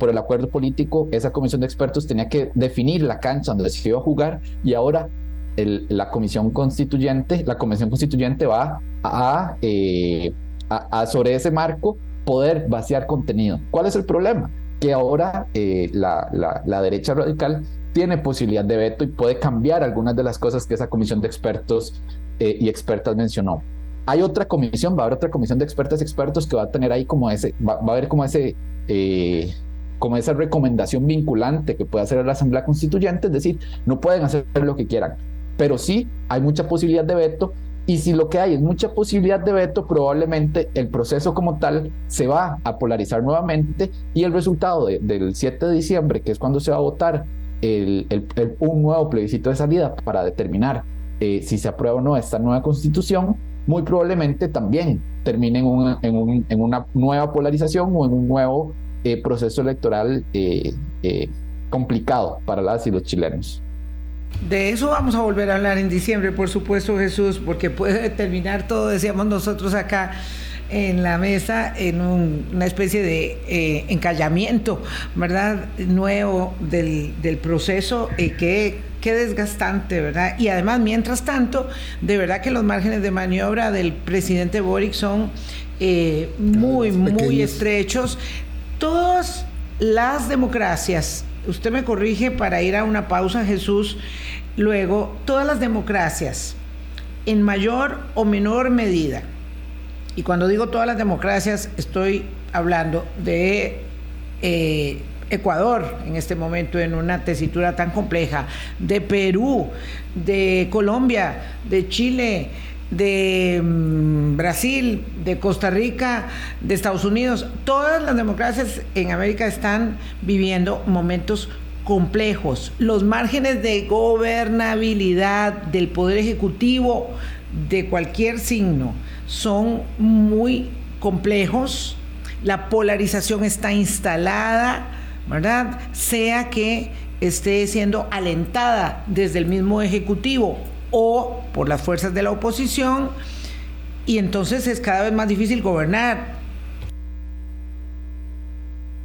por el acuerdo político, esa comisión de expertos tenía que definir la cancha donde se iba a jugar y ahora la comisión constituyente, la convención constituyente va a a, sobre ese marco poder vaciar contenido. ¿Cuál es el problema? Que ahora eh, la, la, derecha radical tiene posibilidad de veto y puede cambiar algunas de las cosas que esa comisión de expertos eh, y expertas mencionó. Hay otra comisión, va a haber otra comisión de expertas y expertos que va a tener ahí como ese, va, a haber como ese, eh, como esa recomendación vinculante que puede hacer la Asamblea Constituyente, es decir, no pueden hacer lo que quieran, pero sí hay mucha posibilidad de veto y si lo que hay es mucha posibilidad de veto, probablemente el proceso como tal se va a polarizar nuevamente y el resultado del 7 de diciembre, que es cuando se va a votar el, un nuevo plebiscito de salida para determinar eh, si se aprueba o no esta nueva constitución, muy probablemente también termine en una, nueva polarización o en un nuevo eh, proceso electoral eh, complicado para las y los chilenos. De eso vamos a volver a hablar en diciembre, por supuesto, Jesús, porque puede terminar todo, decíamos nosotros acá en la mesa, en una especie de eh, encallamiento, ¿verdad? Nuevo del, proceso, y eh, qué, desgastante, ¿verdad? Y además, mientras tanto, de verdad que los márgenes de maniobra del presidente Boric son eh, muy, muy estrechos. Todas las democracias usted me corrige para ir a una pausa, Jesús. Luego, todas las democracias, en mayor o menor medida, y cuando digo todas las democracias, estoy hablando de eh, Ecuador en este momento en una tesitura tan compleja, de Perú, de Colombia, de Chile, de mm, Brasil, de Costa Rica, de Estados Unidos, todas las democracias en América están viviendo momentos complejos. Los márgenes de gobernabilidad del Poder Ejecutivo de cualquier signo son muy complejos. La polarización está instalada, ¿verdad? Sea que esté siendo alentada desde el mismo Ejecutivo o por las fuerzas de la oposición, y entonces es cada vez más difícil gobernar.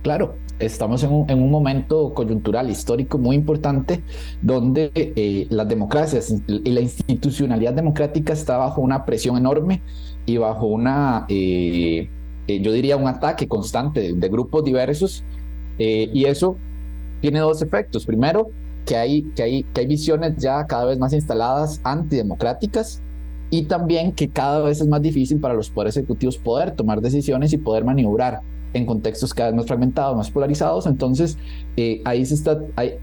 Claro, estamos en un, momento coyuntural histórico muy importante donde eh, las democracias y la institucionalidad democrática está bajo una presión enorme y bajo una, eh, eh, yo diría, un ataque constante de, grupos diversos. y eso tiene dos efectos. Primero, que hay, que, hay, que hay visiones ya cada vez más instaladas antidemocráticas y también que cada vez es más difícil para los poderes ejecutivos poder tomar decisiones y poder maniobrar en contextos cada vez más fragmentados, más polarizados. Entonces, eh, ahí se está,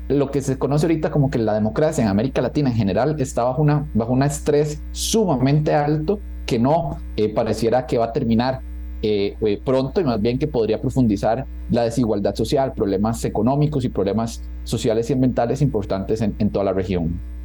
lo que se conoce ahorita como que la democracia en América Latina en general está bajo, una, bajo un estrés sumamente alto que no eh, pareciera que va a terminar eh, pronto y más bien que podría profundizar la desigualdad social, problemas económicos y problemas sociales y ambientales importantes en toda la región.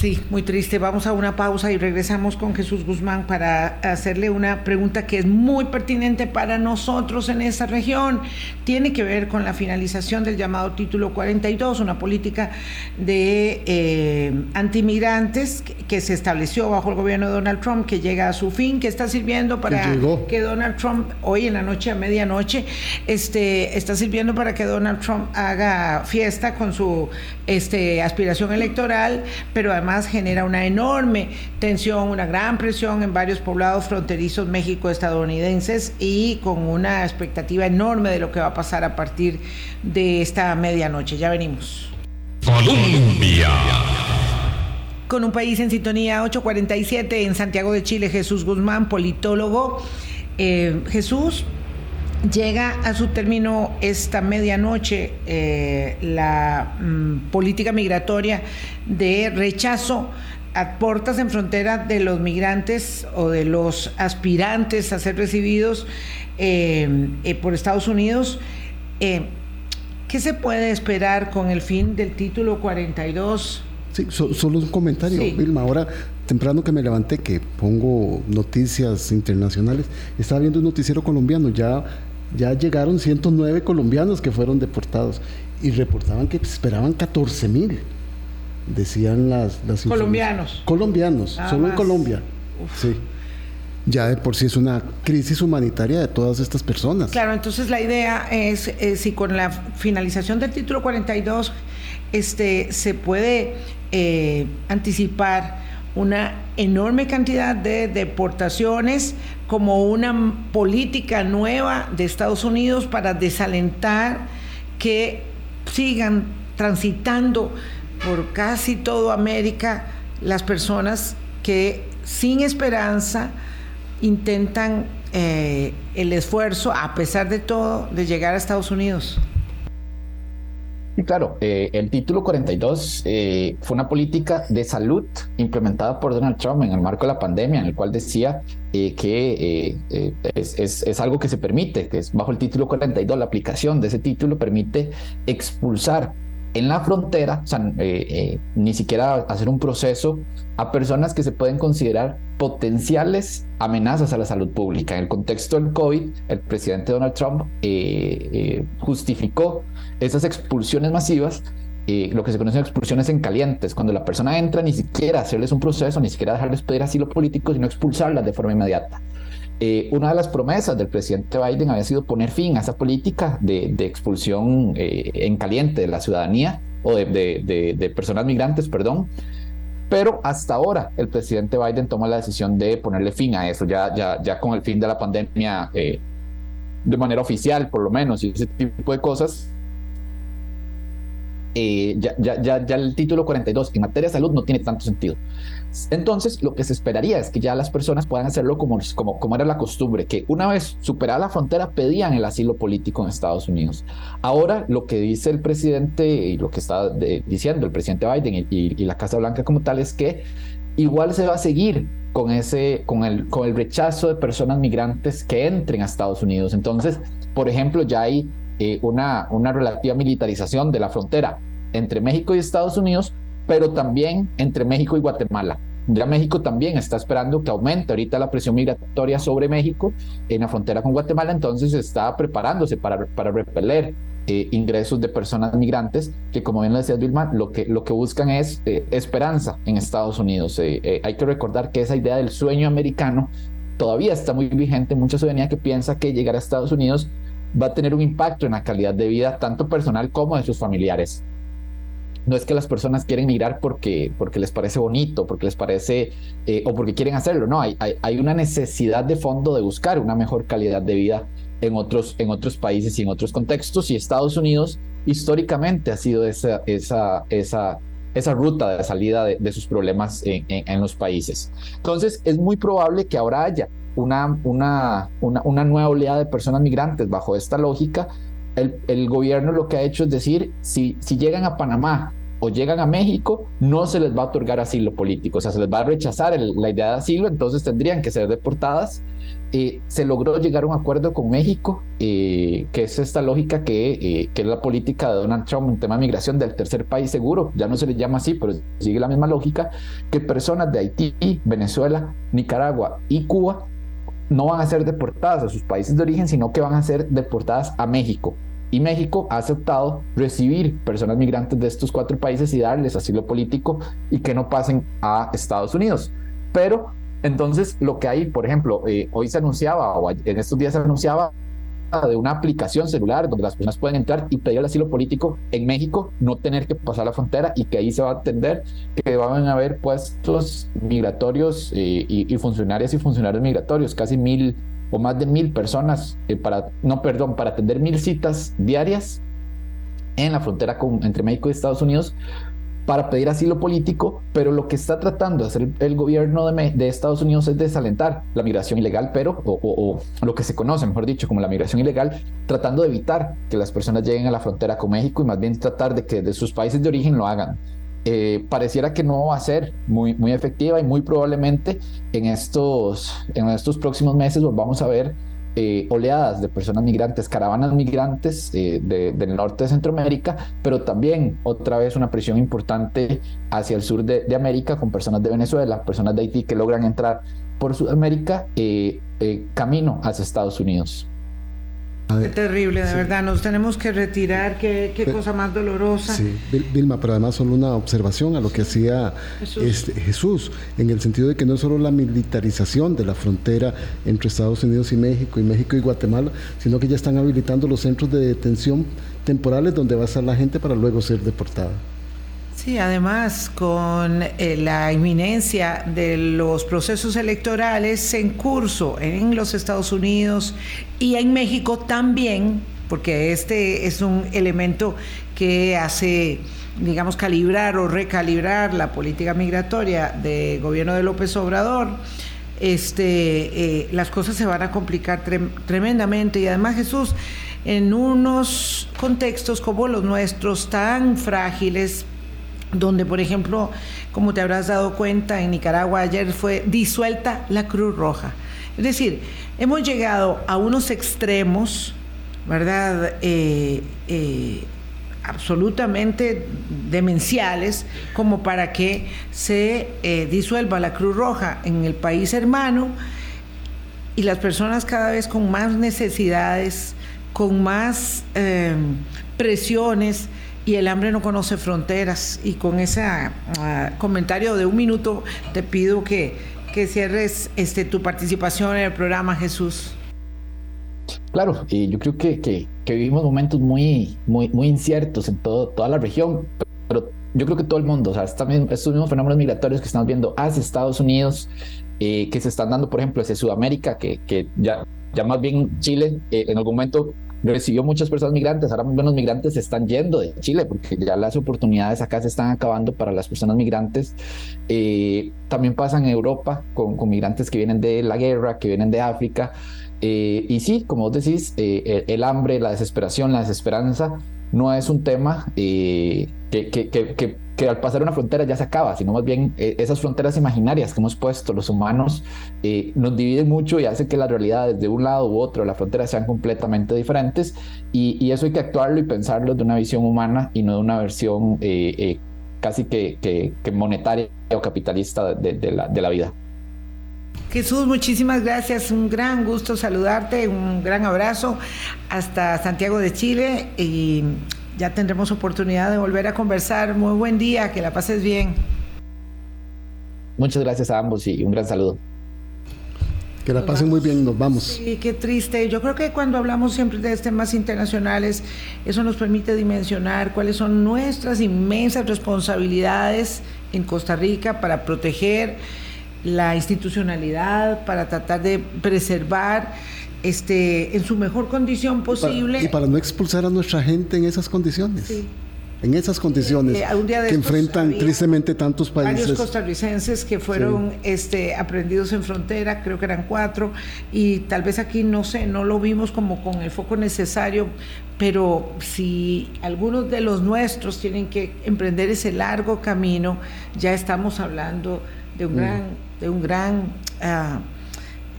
Sí, muy triste. Vamos a una pausa y regresamos con Jesús Guzmán para hacerle una pregunta que es muy pertinente para nosotros en esta región. Tiene que ver con la finalización del llamado título 42, una política de eh, antimigrantes que, se estableció bajo el gobierno de Donald Trump, que llega a su fin, que está sirviendo para que Donald Trump, hoy en la noche a medianoche, este, está sirviendo para que Donald Trump haga fiesta con su este, aspiración electoral, pero además genera una enorme tensión, una gran presión en varios poblados fronterizos México-estadounidenses y con una expectativa enorme de lo que va a pasar a partir de esta medianoche. Ya venimos. Colombia. Con un país en sintonía 847 en Santiago de Chile, Jesús Guzmán, politólogo. Eh, Jesús, llega a su término esta medianoche eh, la mm, política migratoria de rechazo a puertas en frontera de los migrantes o de los aspirantes a ser recibidos eh, eh, por Estados Unidos. ¿Qué se puede esperar con el fin del título 42? Sí, solo un comentario, Vilma. Ahora, temprano que me levanté, que pongo noticias internacionales, estaba viendo un noticiero colombiano, ya ya llegaron 109 colombianos que fueron deportados y reportaban que esperaban 14 mil, decían las... las colombianos. Colombianos, solo en Colombia. Sí. Ya de por sí es una crisis humanitaria de todas estas personas. Claro, entonces la idea es, eh, si con la finalización del título 42 este, se puede eh, anticipar una enorme cantidad de deportaciones como una política nueva de Estados Unidos para desalentar que sigan transitando por casi toda América las personas que sin esperanza intentan eh, el esfuerzo, a pesar de todo, de llegar a Estados Unidos. Claro, eh, el título 42 eh, fue una política de salud implementada por Donald Trump en el marco de la pandemia, en el cual decía eh, que es, es, es, algo que se permite, que es bajo el título 42, la aplicación de ese título permite expulsar en la frontera, o sea, ni siquiera hacer un proceso a personas que se pueden considerar potenciales amenazas a la salud pública. En el contexto del COVID, el presidente Donald Trump justificó esas expulsiones masivas, eh, lo que se conocen expulsiones en calientes, cuando la persona entra ni siquiera hacerles un proceso, ni siquiera dejarles pedir asilo político, sino expulsarlas de forma inmediata. Eh, una de las promesas del presidente Biden había sido poner fin a esa política de, expulsión eh, en caliente de la ciudadanía o de, personas migrantes, perdón. Pero hasta ahora el presidente Biden toma la decisión de ponerle fin a eso, ya, ya, ya con el fin de la pandemia de manera oficial, por lo menos, y ese tipo de cosas, eh, ya, ya, ya, ya, el título 42 en materia de salud no tiene tanto sentido. Entonces, lo que se esperaría es que ya las personas puedan hacerlo como, como, como era la costumbre, que una vez superada la frontera pedían el asilo político en Estados Unidos. Ahora, lo que dice el presidente y lo que está diciendo el presidente Biden y, la Casa Blanca como tal es que igual se va a seguir con, ese, con, el, con el rechazo de personas migrantes que entren a Estados Unidos. Entonces, por ejemplo, ya hay eh, una, una relativa militarización de la frontera entre México y Estados Unidos, pero también entre México y Guatemala. Ya México también está esperando que aumente ahorita la presión migratoria sobre México en la frontera con Guatemala, entonces está preparándose para, para repeler eh, ingresos de personas migrantes que, como bien lo decía Vilma, lo que, lo que buscan es eh, esperanza en Estados Unidos. Hay que recordar que esa idea del sueño americano todavía está muy vigente, mucha ciudadanía que piensa que llegar a Estados Unidos va a tener un impacto en la calidad de vida tanto personal como de sus familiares no es que las personas quieren migrar porque, porque les parece bonito, porque les parece eh, o porque quieren hacerlo, no, hay, hay, una necesidad de fondo de buscar una mejor calidad de vida en otros, en otros países y en otros contextos y Estados Unidos históricamente ha sido esa, esa, esa, esa ruta de salida de, sus problemas en, en, los países. Entonces es muy probable que ahora haya una, una, una, una nueva oleada de personas migrantes bajo esta lógica el, gobierno lo que ha hecho es decir, si, si llegan a Panamá o llegan a México, no se les va a otorgar asilo político, o sea, se les va a rechazar la idea de asilo, entonces tendrían que ser deportadas. Eh, se logró llegar a un acuerdo con México, eh, que es esta lógica que, eh, que es la política de Donald Trump en tema de migración del tercer país seguro, ya no se le llama así, pero sigue la misma lógica, que personas de Haití, Venezuela, Nicaragua y Cuba no van a ser deportadas a sus países de origen, sino que van a ser deportadas a México. Y México ha aceptado recibir personas migrantes de estos cuatro países y darles asilo político y que no pasen a Estados Unidos. Pero entonces lo que hay, por ejemplo, eh, hoy se anunciaba, o en estos días se anunciaba de una aplicación celular donde las personas pueden entrar y pedir el asilo político en México, no tener que pasar la frontera y que ahí se va a atender que van a haber puestos migratorios eh, y, funcionarias y funcionarios migratorios, casi mil o más de mil personas eh, para, no, perdón, para atender mil citas diarias en la frontera con, entre México y Estados Unidos para pedir asilo político, pero lo que está tratando de hacer el gobierno de, Estados Unidos es desalentar la migración ilegal, pero, o, lo que se conoce, mejor dicho, como la migración ilegal, tratando de evitar que las personas lleguen a la frontera con México y más bien tratar de que de sus países de origen lo hagan. Eh, pareciera que no va a ser muy, muy efectiva y muy probablemente en estos, en estos próximos meses vamos a ver eh, oleadas de personas migrantes, caravanas migrantes eh, del norte de Centroamérica, pero también otra vez una presión importante hacia el sur de, América con personas de Venezuela, personas de Haití que logran entrar por Sudamérica eh, camino hacia Estados Unidos. Qué terrible, de verdad. Nos tenemos que retirar. Qué, qué cosa más dolorosa. Sí, Vilma, pero además solo una observación a lo que hacía Jesús. Este, Jesús, en el sentido de que no es solo la militarización de la frontera entre Estados Unidos y México, y México y Guatemala, sino que ya están habilitando los centros de detención temporales donde va a estar la gente para luego ser deportada. Sí, además con eh, la inminencia de los procesos electorales en curso en los Estados Unidos y en México también, porque este es un elemento que hace, digamos, calibrar o recalibrar la política migratoria del gobierno de López Obrador. Este, eh, las cosas se van a complicar tremendamente y además Jesús, en unos contextos como los nuestros tan frágiles, donde, por ejemplo, como te habrás dado cuenta, en Nicaragua ayer fue disuelta la Cruz Roja. Es decir, hemos llegado a unos extremos, ¿verdad? Eh, eh, absolutamente demenciales como para que se eh, disuelva la Cruz Roja en el país hermano y las personas cada vez con más necesidades, con más presiones, y el hambre no conoce fronteras. Y con ese ah, comentario de un minuto te pido que, que cierres este, tu participación en el programa, Jesús. Claro, yo creo que, que, vivimos momentos muy, muy, muy inciertos en todo, toda la región, pero yo creo que todo el mundo, o sea, estos mismos fenómenos migratorios que estamos viendo hacia Estados Unidos, eh, que se están dando, por ejemplo, hacia Sudamérica, que, que ya, ya más bien Chile eh, en algún momento recibió muchas personas migrantes, ahora los migrantes se están yendo de Chile porque ya las oportunidades acá se están acabando para las personas migrantes. Eh, también pasa en Europa con, con, migrantes que vienen de la guerra, que vienen de África. Eh, y sí, como vos decís, eh, el hambre, la desesperación, la desesperanza no es un tema que, que, que, que, al pasar una frontera ya se acaba, sino más bien esas fronteras imaginarias que hemos puesto los humanos nos dividen mucho y hace que las realidades de un lado u otro de la frontera sean completamente diferentes y, y, eso hay que actuarlo y pensarlo de una visión humana y no de una versión casi que, monetaria o capitalista de, la, de la vida. Jesús, muchísimas gracias. Un gran gusto saludarte, un gran abrazo hasta Santiago de Chile y ya tendremos oportunidad de volver a conversar. Muy buen día, que la pases bien. Muchas gracias a ambos y un gran saludo. Que la pasen muy bien, nos vamos. Sí, qué triste. Yo creo que cuando hablamos siempre de temas internacionales, eso nos permite dimensionar cuáles son nuestras inmensas responsabilidades en Costa Rica para proteger la institucionalidad, para tratar de preservar este, en su mejor condición posible. Y para, no expulsar a nuestra gente en esas condiciones. Sí en esas condiciones eh, que enfrentan tristemente tantos países. Varios costarricenses que fueron este, aprendidos en frontera, creo que eran cuatro, y tal vez aquí no sé, no lo vimos como con el foco necesario, pero si algunos de los nuestros tienen que emprender ese largo camino, ya estamos hablando de un mm. gran, de un gran uh,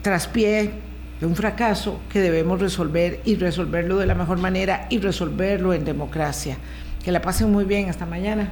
traspié de un fracaso que debemos resolver y resolverlo de la mejor manera y resolverlo en democracia. Que la pasen muy bien. Hasta mañana.